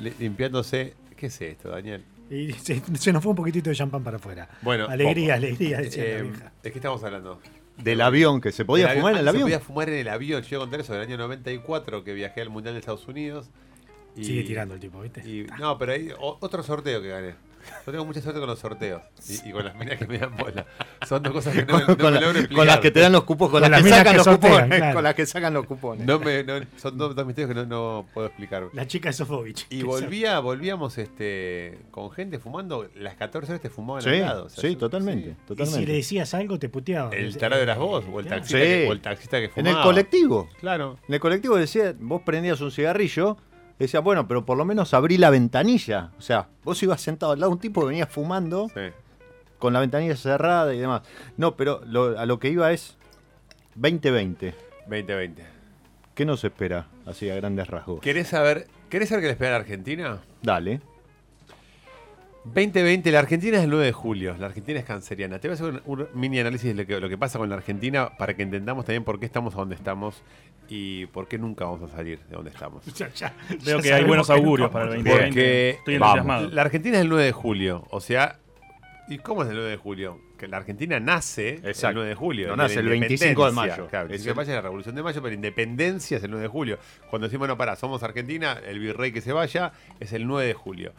limpiándose. ¿Qué es esto, Daniel? Y se, se nos fue un poquitito de champán para afuera. Bueno, alegría, poco. alegría, decía la Eh, vieja. ¿De qué estamos hablando? Del avión, que se podía fumar en el avión. Se podía fumar en el avión. Yo iba a contar eso del año 94 que viajé al Mundial de Estados Unidos. y- Sigue tirando el tipo, ¿viste? y- no, pero hay otro sorteo que gané. Yo tengo mucha suerte con los sorteos y, y con las minas que me dan bola. Son dos cosas que no, con, no con me la- logro con explicar. las que te dan los cupos, con, Con las, las que sacan que los sortean, cupones, claro. con las que sacan los cupones. No me- no- son dos, dos misterios que no, no puedo explicar. La chica de Sofovich. Y volvía, volvíamos este con gente fumando, las 14 horas te fumaban Sí, al lado. o sea, sí, yo- totalmente, sí. Y si le decías algo, te puteaba. El tarado eras vos, o el taxista, Sí. que, o el taxista que en fumaba. el colectivo. Claro. En el colectivo decía, vos prendías un cigarrillo, decía, bueno, pero por lo menos abrí la ventanilla. O sea, vos ibas sentado al lado de un tipo que venía fumando Sí. con la ventanilla cerrada y demás. No, pero lo- a lo que iba es 2020. 2020. ¿Qué nos espera así a grandes rasgos? ¿Querés saber, ¿Querés saber qué le espera a la Argentina? Dale. 2020, la Argentina es el 9 de julio, la Argentina es canceriana. Te voy a hacer un, un mini análisis de lo que, lo que pasa con la Argentina para que entendamos también por qué estamos a donde estamos y por qué nunca vamos a salir de donde estamos. [laughs] Ya- ya- Veo ya que hay buenos no augurios para el a- 2020. Porque Estoy entusiasmado. la Argentina es el 9 de julio, o sea, ¿y cómo es el 9 de julio? Que la Argentina nace el Exacto. 9 de julio. No nace el 25 de mayo. Claro, el Es 25 de mayo es la Revolución de Mayo, pero independencia es el 9 de julio. Cuando decimos, no, pará, somos Argentina, el virrey que se vaya es el 9 de julio.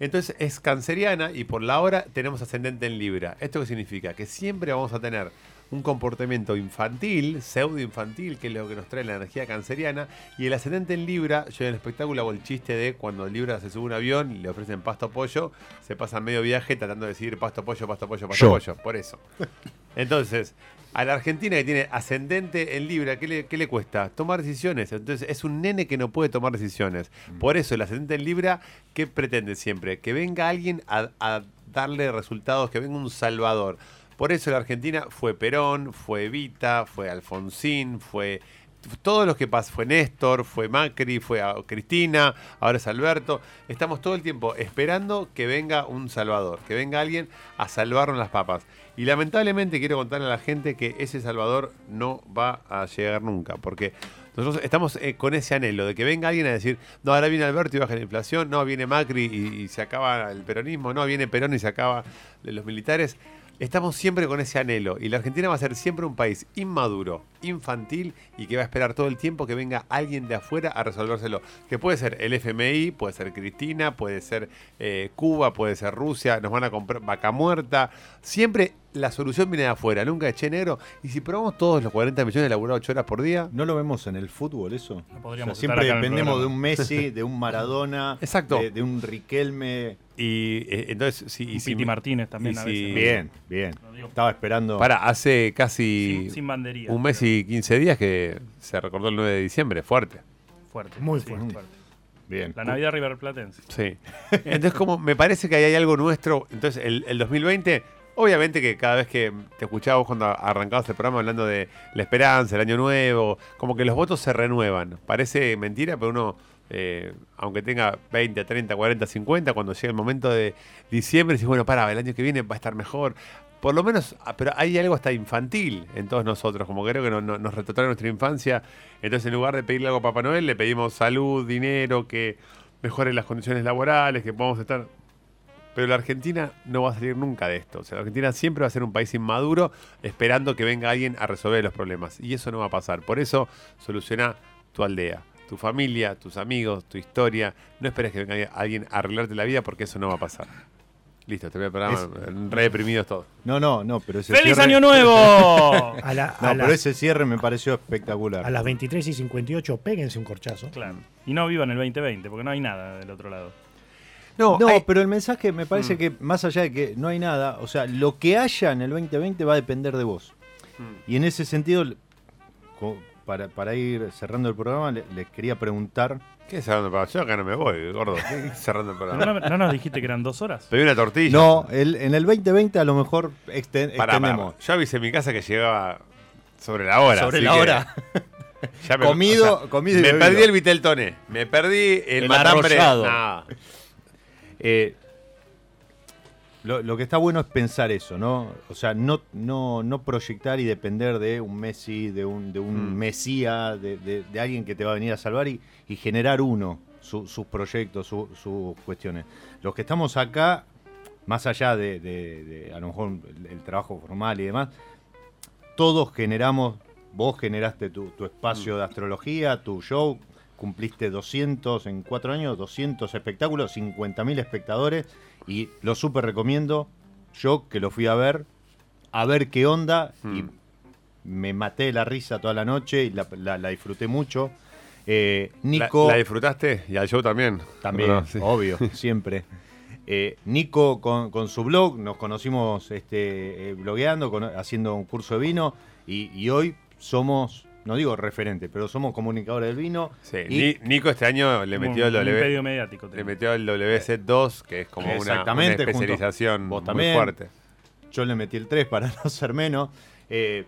Entonces es canceriana y por la hora tenemos ascendente en Libra. ¿Esto qué significa? Que siempre vamos a tener un comportamiento infantil, pseudo infantil, que es lo que nos trae la energía canceriana. Y el ascendente en Libra, yo en el espectáculo hago el chiste de cuando Libra se sube a un avión y le ofrecen pasto pollo, se pasa medio viaje tratando de decir pasto pollo, pasto pollo, pasto Yo. pollo. Por eso. Entonces, a la Argentina que tiene ascendente en Libra, ¿qué le, qué le cuesta? Tomar decisiones. Entonces, es un nene que no puede tomar decisiones. Por eso, el ascendente en Libra, ¿qué pretende siempre? Que venga alguien a, a darle resultados, que venga un salvador. Por eso la Argentina fue Perón, fue Evita, fue Alfonsín, fue todos los que pasan, fue Néstor, fue Macri, fue a- Cristina, ahora es Alberto. Estamos todo el tiempo esperando que venga un salvador, que venga alguien a salvarnos las papas. Y lamentablemente quiero contarle a la gente que ese salvador no va a llegar nunca, porque nosotros estamos eh, con ese anhelo de que venga alguien a decir, no, ahora viene Alberto y baja la inflación, no, viene Macri y, se acaba el peronismo, no, viene Perón y se acaba los militares. Estamos siempre con ese anhelo y la Argentina va a ser siempre un país inmaduro, infantil y que va a esperar todo el tiempo que venga alguien de afuera a resolvérselo. Que puede ser el FMI, puede ser Cristina, puede ser eh, Cuba, puede ser Rusia, nos van a comprar vaca muerta. Siempre la solución viene de afuera, nunca de che negro. Y si probamos todos los 40 millones de laburar 8 horas por día, ¿No lo vemos en el fútbol eso? No podríamos O sea, siempre dependemos de un Messi, [laughs] de un Maradona, Exacto. de, de un Riquelme. y eh, entonces si, Y si- Piti Martínez también y a si- veces. Bien, bien. Estaba esperando. Para, hace casi Sin, sin bandería. un mes y 15 días que se recordó el 9 de diciembre, fuerte. Fuerte. Muy sí, fuerte. Bien. La Navidad River Platense. Sí. Entonces, como me parece que ahí hay algo nuestro. Entonces, el, el 2020, obviamente que cada vez que te escuchaba vos cuando arrancabas el programa hablando de la esperanza, el año nuevo, como que los votos se renuevan. Parece mentira, pero uno, eh, aunque tenga 20, 30, 40, 50, cuando llega el momento de diciembre, dices, bueno, para, el año que viene va a estar mejor. Por lo menos, ah, pero hay algo hasta infantil en todos nosotros, como creo que no- no- nos retrotrae nuestra infancia. Entonces, en lugar de pedirle algo a Papá Noel, le pedimos salud, dinero, que mejore las condiciones laborales, que podamos estar. Pero la Argentina no va a salir nunca de esto. O sea, la Argentina siempre va a ser un país inmaduro, esperando que venga alguien a resolver los problemas. Y eso no va a pasar. Por eso, soluciona tu aldea. tu familia, tus amigos, tu historia. No esperes que venga alguien a arreglarte la vida porque eso no va a pasar. Listo, te voy a programa re deprimidos todos. No, no, no, pero ese ¡Feliz cierre- Año [laughs] Nuevo! A, la- No, a pero las- ese cierre me pareció espectacular. a las 23 y 58, péguense un corchazo. claro. Y no vivan el 2020, porque no hay nada del otro lado. No, No, hay- pero el mensaje me parece que más allá de que no hay nada, o sea, lo que haya en el 2020 va a depender de vos. Y en ese sentido, para, para ir cerrando el programa, le- les quería preguntar. ¿Qué cerrando el programa? Yo acá no me voy, gordo. ¿Qué cerrando el ¿No, programa? no- no nos dijiste que eran dos horas? Pedí una tortilla. No, el- en el 2020 a lo mejor exten- Pará, pará, extendemos. Yo avisé en mi casa que llegaba sobre la hora. Sobre así la que hora. [laughs] ya me- Comido- comido y Me bebido. perdí el Viteltoné. Me perdí el, El matambre. arrollado. No. Eh, lo, lo que está bueno es pensar eso, ¿no? O sea, no, no, no proyectar y depender de un Messi, de un, de un Mm. Mesías, de, de- de alguien que te va a venir a salvar y, y generar uno, su- sus proyectos, su- sus cuestiones. Los que estamos acá, más allá de, de- a lo mejor el, el trabajo formal y demás, todos generamos, vos generaste tu, tu espacio de astrología, tu show, cumpliste 200 en cuatro años, 200 espectáculos, 50.000 espectadores y lo súper recomiendo. Yo que lo fui a ver, a ver qué onda y Mm. me maté la risa toda la noche y la, la- la disfruté mucho. Eh, ¿La, Nico, la disfrutaste? Y al show también. también, No, sí. obvio, [laughs] siempre. Eh, Nico con, con su blog, nos conocimos este, eh, blogueando, con- haciendo un curso de vino y, y hoy somos, no digo referente, pero somos comunicadores del vino. Sí, y- Nico este año le metió el W. mediático. Le metió el WC2, que es como una, una Exactamente, especialización vos muy también. fuerte. Yo le metí el 3 para [laughs] no ser menos. Eh,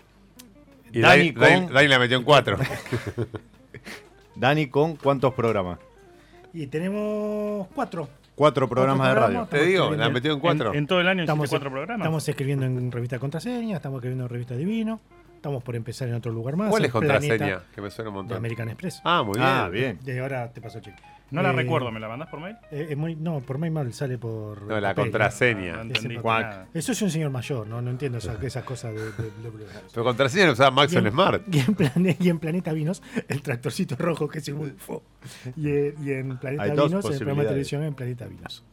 Y Dani Dani, Dani- con- Dani la metió en 4. [laughs] Dani con cuántos programas? Y tenemos cuatro. Cuatro programas de radio. Te digo, la metió en 4. En, en todo el año Estamos, cuatro programas. estamos escribiendo en revista Contraseña, estamos escribiendo en revista Divino, estamos por empezar en otro lugar más. ¿Cuál en es contraseña? Que me suena un De montón. American Express. Ah, muy bien. Ah, bien. De ahora te paso el cheque. no la Eh, recuerdo, ¿me la mandás por mail? eh, es muy- no, por mail mal sale por. No, la papel. contraseña. No entendí Ese nada. Eso es un señor mayor, no, no entiendo esas, esas cosas de. de- de- Pero contraseña la usaba Max y, en, Smart. y en Plane- y en Planeta Vinos, el tractorcito rojo que es el UFO. Y, en- y en Planeta Hay dos Vinos, el programa de posibilidades. televisión en Planeta Vinos.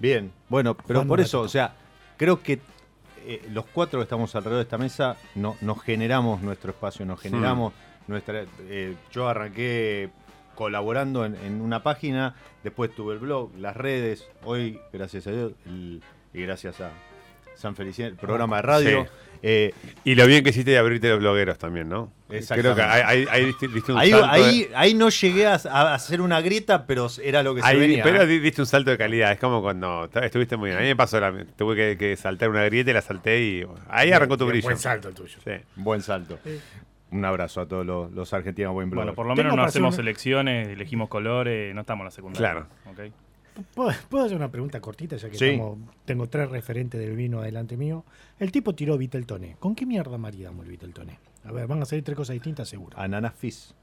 Bien, bueno, pero Juan por eso, o sea, creo que eh, los cuatro que estamos alrededor de esta mesa no, nos generamos nuestro espacio, nos generamos nuestra... eh, yo arranqué colaborando en, en una página, después tuve el blog, las redes, hoy, gracias a Dios, el- y gracias a San Feliciano, el programa de radio. Sí. Eh, Y lo bien que hiciste de abrirte los blogueros también, ¿no? Exactamente. Creo que ahí, ahí, ahí diste, diste un ahí, salto. ahí, de- ahí no llegué a, a hacer una grieta, pero era lo que se venía. pero ¿eh? di- diste un salto de calidad. Es como cuando estuviste muy bien. A mí me pasó, la, tuve que, que saltar una grieta y la salté y ahí arrancó tu brillo. Buen salto el tuyo. Sí. Buen salto. Un abrazo a todos los, los argentinos buen blog. Bueno, por lo menos no hacemos una- elecciones, elegimos colores, no estamos en la secundaria. Claro. ¿ok? ¿Puedo, puedo hacer una pregunta cortita? Ya que Sí. estamos- tengo tres referentes del vino adelante mío. El tipo tiró Viteltoné. ¿Con qué mierda maridamos el Viteltoné? A ver, van a salir tres cosas distintas, seguro. Ananas Fizz.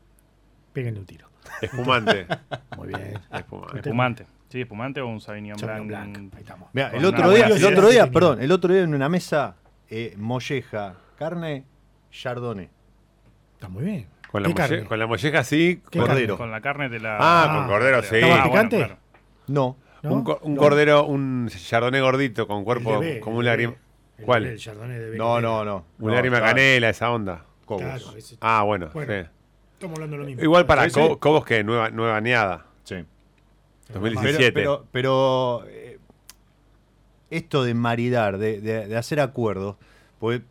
Péguenle un tiro. Espumante. [laughs] Muy bien. Espumante. Espumante. Sí, espumante o un Sauvignon Sauvignon Blanc. Blanc. Ahí estamos. Mira, Con el otro día, el otro día, perdón, el otro día en una mesa eh, molleja, carne, chardonnay. Está muy bien. Con la, ¿Qué molle- carne? con la molleja sí. ¿Qué con- Cordero. Con la carne de la. Ah, Ah, con cordero, sí. ¿Estaba Ah, bueno, picante? claro. No, ¿No? Un, co- un No. cordero, un chardonnay gordito con cuerpo El de B, como un lágrima. ¿Cuál? El Chardonnay de B. no, no, no. Un No, lágrima canela, esa onda. Cobos. Claro, ese- Ah, bueno. Bueno. sí. Estamos hablando de lo mismo. Igual para sí. Cobos que nueva, nueva añada. Sí. 2017. Pero, pero, pero, eh, esto de maridar, de, de- de hacer acuerdos, pues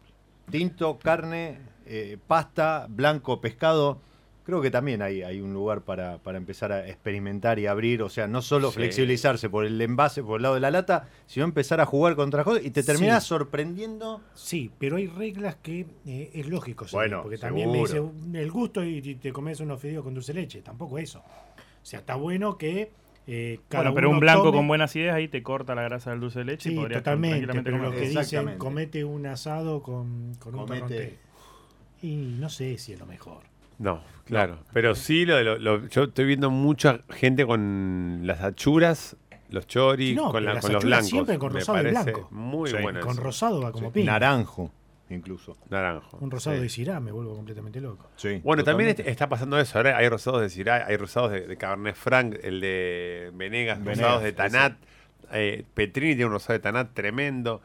tinto, carne, eh, pasta, blanco, pescado, creo que también hay, hay un lugar para, para empezar a experimentar y abrir, o sea, no solo Sí. flexibilizarse por el envase, por el lado de la lata, sino empezar a jugar con otras cosas y te terminas Sí. sorprendiendo. Sí, pero hay reglas que eh, es lógico. seguir, Bueno, porque también me dice el gusto y, y te comes unos fideos con dulce de leche. Tampoco eso. O sea, está bueno que eh, cada Bueno, pero un blanco tome- con buenas ideas ahí te corta la grasa del dulce de leche y Sí, podrías totalmente. tranquilamente Pero lo que dicen, comete un asado con, con un Comete-. Y no sé si es lo mejor. No, claro. Pero sí, lo de lo- lo- yo estoy viendo mucha gente con las achuras, los choris, No, con, la- las con los blancos. siempre con Me rosado y blanco. Muy Sí, bueno con eso. rosado va como pinta. Naranjo. incluso. Naranjo. Un rosado sí. de Syrah me vuelvo completamente loco. Sí, Bueno, también totalmente. está pasando eso. Ahora hay rosados de Syrah, hay rosados de, de Cabernet Franc, el de Venegas, Venegas, rosados de Tanat. Eh, Petrini tiene un rosado de Tanat tremendo.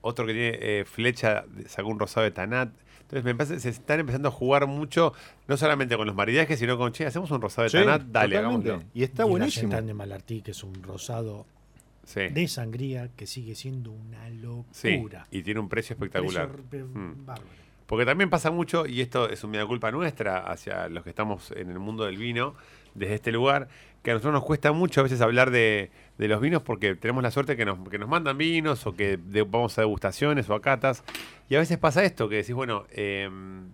Otro que tiene eh, Flecha sacó un rosado de Tanat. Entonces me parece que se están empezando a jugar mucho, no solamente con los maridajes, sino con, che, hacemos un rosado de Sí, Tanat, dale, totalmente. hagámoslo. Y está y buenísimo. La de Malartí, que es un rosado Sí, de sangría que sigue siendo una sí, locura. y tiene un precio espectacular. Precio, Mm. bárbaro. Porque también pasa mucho, y esto es una culpa nuestra hacia los que estamos en el mundo del vino, desde este lugar, que a nosotros nos cuesta mucho a veces hablar de, de los vinos porque tenemos la suerte que nos, que nos mandan vinos o que vamos a degustaciones o a catas. Y a veces pasa esto, que decís, bueno, em,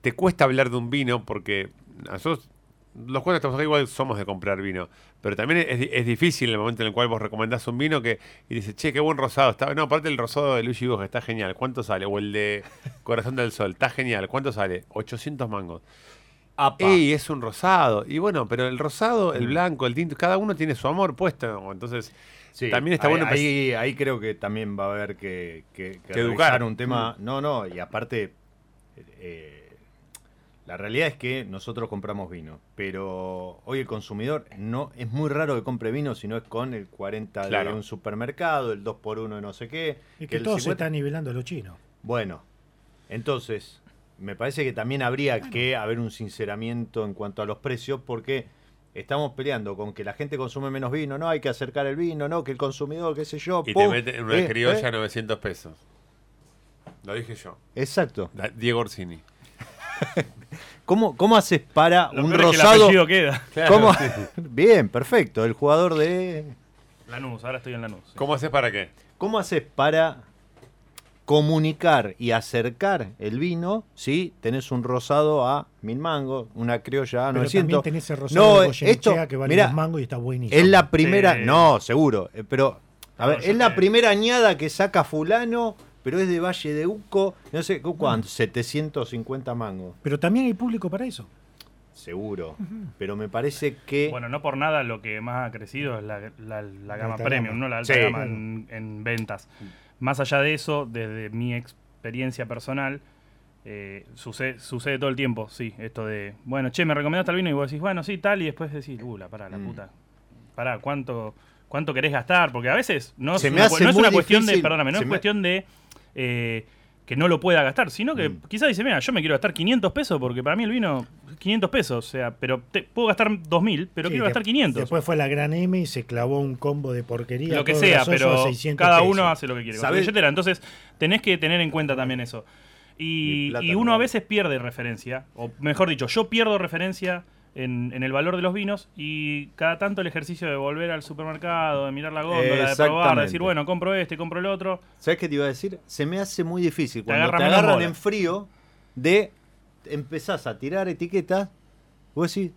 te cuesta hablar de un vino porque nosotros, los cuatro estamos acá igual somos de comprar vino, pero también es difícil el momento en el cual vos recomendás un vino que y dices, che, qué buen rosado. Está, no, aparte el rosado de Luigi Boja está genial. ¿Cuánto sale? O el de Corazón del Sol, está genial. ¿Cuánto sale? 800 mangos. Apa. Ey, es un rosado. Y bueno, pero el rosado, Mm. el blanco, el tinto, cada uno tiene su amor puesto. Entonces, Sí, también está ahí, bueno. Ahí, ahí creo que también va a haber que, que, que Que educar. un tema. No, no, y aparte, eh, la realidad es que nosotros compramos vino, pero hoy el consumidor no es muy raro que compre vino si no es con el 40 Claro. de un supermercado, el 2 por 1 de no sé qué. Es que todo se 50 está nivelando a los chinos. Bueno, entonces, me parece que también habría que haber un sinceramiento en cuanto a los precios, porque estamos peleando con que la gente consume menos vino, no hay que acercar el vino, no, que el consumidor, qué sé yo. y te pum, meten en una eh, criolla eh. 900 pesos. Lo dije yo. Exacto. Diego Orsini. [laughs] ¿Cómo, cómo haces para Lo un peor es que el rosado? apellido queda. [laughs] ¿Cómo? [laughs] Bien, perfecto. El jugador de. Lanús, ahora estoy en Lanús. sí. ¿Cómo haces para qué? ¿Cómo haces para comunicar y acercar el vino si tenés un rosado a mil mangos, una criolla a Pero 900? también tenés el rosado no, de esto, que vale mirá, mangos y está buenísimo. es la primera, Sí. no, seguro, eh, pero a No, ver, yo es la primera añada que saca fulano, pero es de Valle de Uco, no sé, ¿cuánto? 750 mangos, Pero también hay público para eso. seguro, pero me parece que Bueno, no por nada lo que más ha crecido es la, la- la gama premium, gama. ¿no? La alta Sí. gama en, en ventas. Más allá de eso, desde mi experiencia personal, eh, sucede, sucede todo el tiempo, sí, esto de, bueno, che, me recomendaste el vino y vos decís, bueno, sí, tal, y después decís, uh, la pará, la Mm. puta. Pará, ¿cuánto, ¿cuánto querés gastar? Porque a veces no es una, no es una cuestión de, perdóname, no se es me- cuestión de eh, que no lo pueda gastar, sino que Mm. quizás dice, mira, yo me quiero gastar 500 pesos porque para mí el vino, 500 pesos, o sea, pero te, puedo gastar 2000, pero Sí, quiero gastar 500. Después fue la gran M y se clavó un combo de porquería. lo que sea, pero a 600 cada pesos. uno hace lo que quiere con billetera. Entonces, tenés que tener en cuenta también eso. Y, no uno a veces pierde referencia, o mejor dicho, yo pierdo referencia en, en el valor de los vinos y cada tanto el ejercicio de volver al supermercado, de mirar la góndola, de probar, de decir, bueno, compro este, compro el otro. ¿Sabes qué te iba a decir? Se me hace muy difícil cuando agarra te agarran en frío de empezás a tirar etiquetas, vos decís,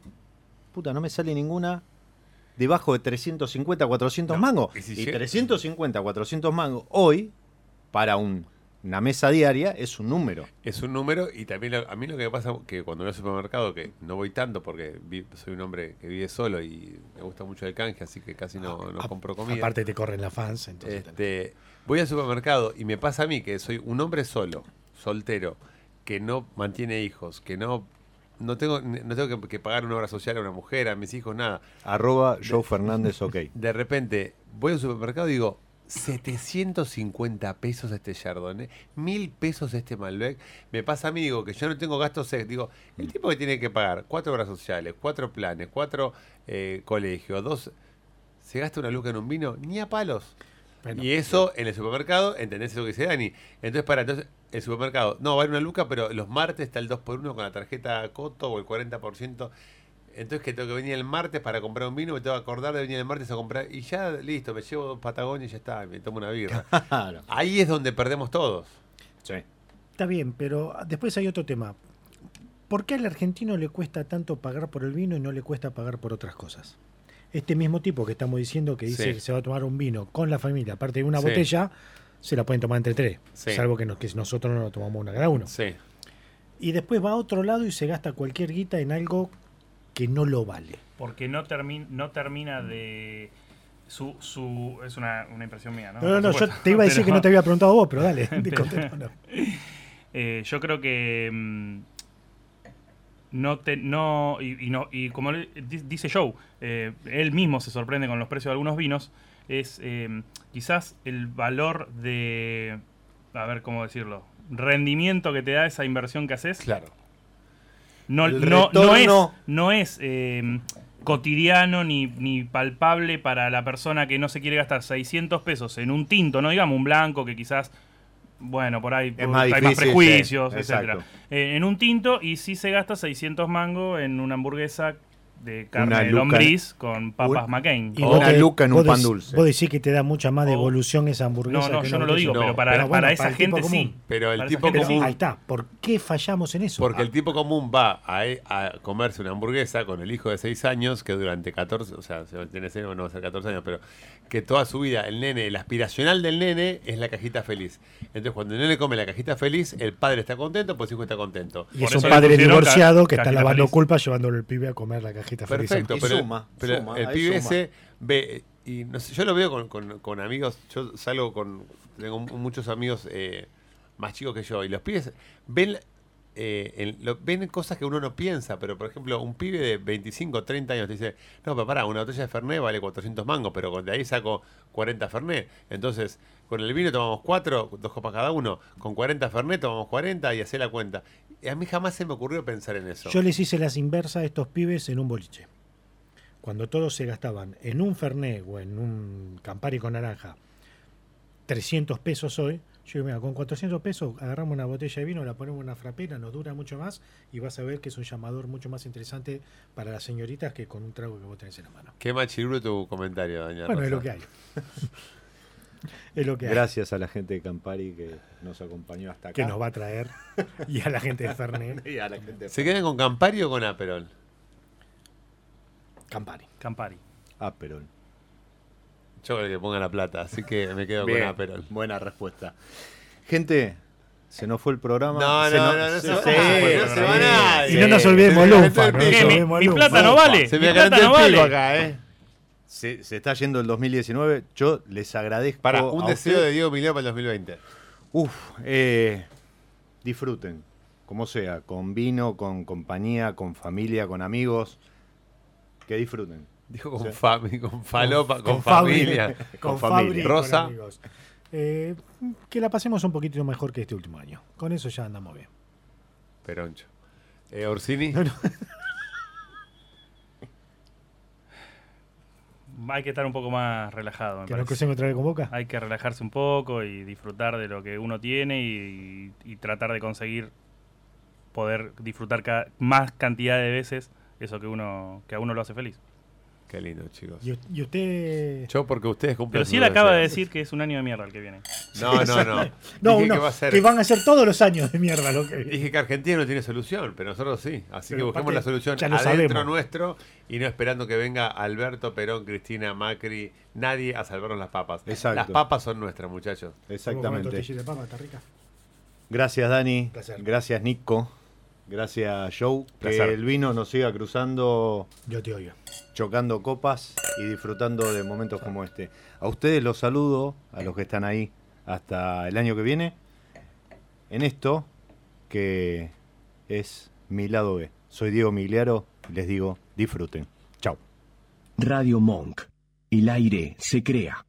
puta, no me sale ninguna debajo de 350, 400 No, mangos. y Y, si llega- 350, 400 mangos hoy, para un- una mesa diaria, es un número. Es un número y también lo- a mí lo que me pasa que cuando voy al supermercado, que no voy tanto porque vi- soy un hombre que vive solo y me gusta mucho el canje, así que casi no, no A- compro comida. Aparte te corren la fans. Entonces Este, voy al supermercado y me pasa a mí que soy un hombre solo, soltero, que no mantiene hijos, que no no tengo no tengo que, que pagar una obra social a una mujer, a mis hijos, nada. Arroba Joe Fernández, ok. [laughs] De repente voy al supermercado y digo 750 pesos este Chardonnay, mil pesos este Malbec. Me pasa a mí, digo, que yo no tengo gastos, digo, el tipo que tiene que pagar cuatro obras sociales, cuatro planes, cuatro eh, colegios, dos, se gasta una luca en un vino, ni a palos. Bueno, y eso en el supermercado, ¿entendés lo que dice Dani? Entonces, para, entonces, el supermercado, no, vale una luca, pero los martes está el 2x1 con la tarjeta Coto o el 40%. Entonces, que tengo que venir el martes para comprar un vino, me tengo que acordar de venir el martes a comprar. Y ya, listo, me llevo dos Patagonia y ya está, me tomo una birra. [laughs] Claro. Ahí es donde perdemos todos. Sí. Está bien, pero después hay otro tema. ¿Por qué al argentino le cuesta tanto pagar por el vino y no le cuesta pagar por otras cosas? Este mismo tipo que estamos diciendo que dice Sí. que se va a tomar un vino con la familia, aparte de una Sí. botella, se la pueden tomar entre tres. Sí. Salvo que, nos- que nosotros no lo tomamos una cada uno. Sí. Y después va a otro lado y se gasta cualquier guita en algo que no lo vale. Porque no, termi- no termina de Su, su, es una, una impresión mía, ¿no? No, no, no, yo te iba a decir Pero- que no te había preguntado vos, pero dale, [laughs] [laughs] te contesto, no. Eh, yo creo que mm, no te no y, y no y como dice Joe, eh, él mismo se sorprende con los precios de algunos vinos. Es eh, quizás el valor de a ver cómo decirlo rendimiento que te da esa inversión que haces. Claro. No, no, no es, retorno. no es eh, cotidiano ni, ni palpable para la persona que no se quiere gastar 600 pesos en un tinto, no digamos un blanco que quizás, bueno, por ahí más hay más prejuicios, sí, etcétera. exacto. Eh, en un tinto y sí se gasta 600 mangos en una hamburguesa de carne Una de luca- lombriz con papas un- McCain. Y O una luca en un pan dulce. Vos decís que te da mucha más devolución esa hamburguesa. No, no, que yo no lo digo, no, pero para, pero bueno, para esa para gente sí. Pero el tipo sí. común- Ahí está. ¿Por qué fallamos en eso? Porque Ah, el tipo común va a, a comerse una hamburguesa con el hijo de 6 años que durante 14, o sea, se tiene 6 no va a ser 14 años, pero que toda su vida el nene, el aspiracional del nene es la cajita feliz. Entonces cuando el nene come la cajita feliz, el padre está contento, pues el hijo está contento. Y Por es un padre divorciado ca- que está lavando feliz. culpa llevándole el pibe a comer la cajita feliz. Perfecto, Y pero, suma, pero suma, el pibe suma. ese ve, y no sé, yo lo veo con, con- con amigos, yo salgo con, tengo muchos amigos eh, más chicos que yo, y los pibes ven, eh, ven cosas que uno no piensa, pero por ejemplo, un pibe de 25, 30 años te dice, no, pero pará, una botella de Fernet vale 400 mangos, pero de ahí saco 40 Fernet, entonces con el vino tomamos 4, dos copas cada uno, con 40 Fernet tomamos 40 y hacé la cuenta. Y a mí jamás se me ocurrió pensar en eso. Yo les hice las inversas a estos pibes en un boliche. Cuando todos se gastaban en un Fernet o en un Campari con naranja 300 pesos hoy, yo digo, mira, con 400 pesos agarramos una botella de vino, la ponemos en una frapera, nos dura mucho más y vas a ver que es un llamador mucho más interesante para las señoritas que con un trago que vos tenés en la mano. Qué machirulo tu comentario, Daniel. Bueno, es lo que hay. [laughs] es lo que hay. Gracias a la gente de Campari que nos acompañó hasta acá. Que nos va a traer. [laughs] Y a la gente de Fernet. [laughs] Y a la gente de ¿Se quedan con Campari o con Aperol? Campari. Campari. Aperol. Yo creo que ponga la plata, así que me quedo Bien, con Aperol. Buena respuesta. Gente, se nos fue el programa. No, Se no, no, no se va nadie, no sí, se va nadie. Y no nos olvidemos. Mi, plata no vale. Se me plata no vale. acá, ¿eh? Se, se está yendo el 2019. Yo les agradezco. Para, un a deseo usted- de Diego Mileo para el 2020. Uf, eh, disfruten, como sea, con vino, con compañía, con familia, con amigos. Que disfruten. Dijo con, Sí. fami- con falopa, con, familia. Con, familia. con Rosa. amigos. Eh, que la pasemos un poquito mejor que este último año. Con eso ya andamos bien. Peroncho. Eh, Orsini. [laughs] Hay que estar un poco más relajado. me Que nos parece. crucemos otra vez con Boca. Hay que relajarse un poco y disfrutar de lo que uno tiene y, y tratar de conseguir poder disfrutar ca- más cantidad de veces eso que uno que a uno lo hace feliz. Qué lindo, chicos. Y, y usted. Yo porque ustedes cumplen Pero si sus él acaba de decir que es un año de mierda el que viene. No, no, no. [laughs] No, Dije no, que va a ser... que van a ser todos los años de mierda lo que Dije que Argentina no tiene solución, pero nosotros sí. Así Pero que busquemos la solución adentro sabemos. nuestro y no esperando que venga Alberto, Perón, Cristina, Macri, nadie a salvarnos las papas. Exacto. Las papas son nuestras, muchachos. Exactamente. de papa, está rica. Gracias, Dani. Gracias, Nico. Gracias, Joe. Placer. Que el vino nos siga cruzando, Yo te oigo. chocando copas y disfrutando de momentos como este. A ustedes los saludo, a los que están ahí, hasta el año que viene, en esto que es mi lado B. Soy Diego Migliaro y les digo, disfruten. Chao. Radio Monk. El aire se crea.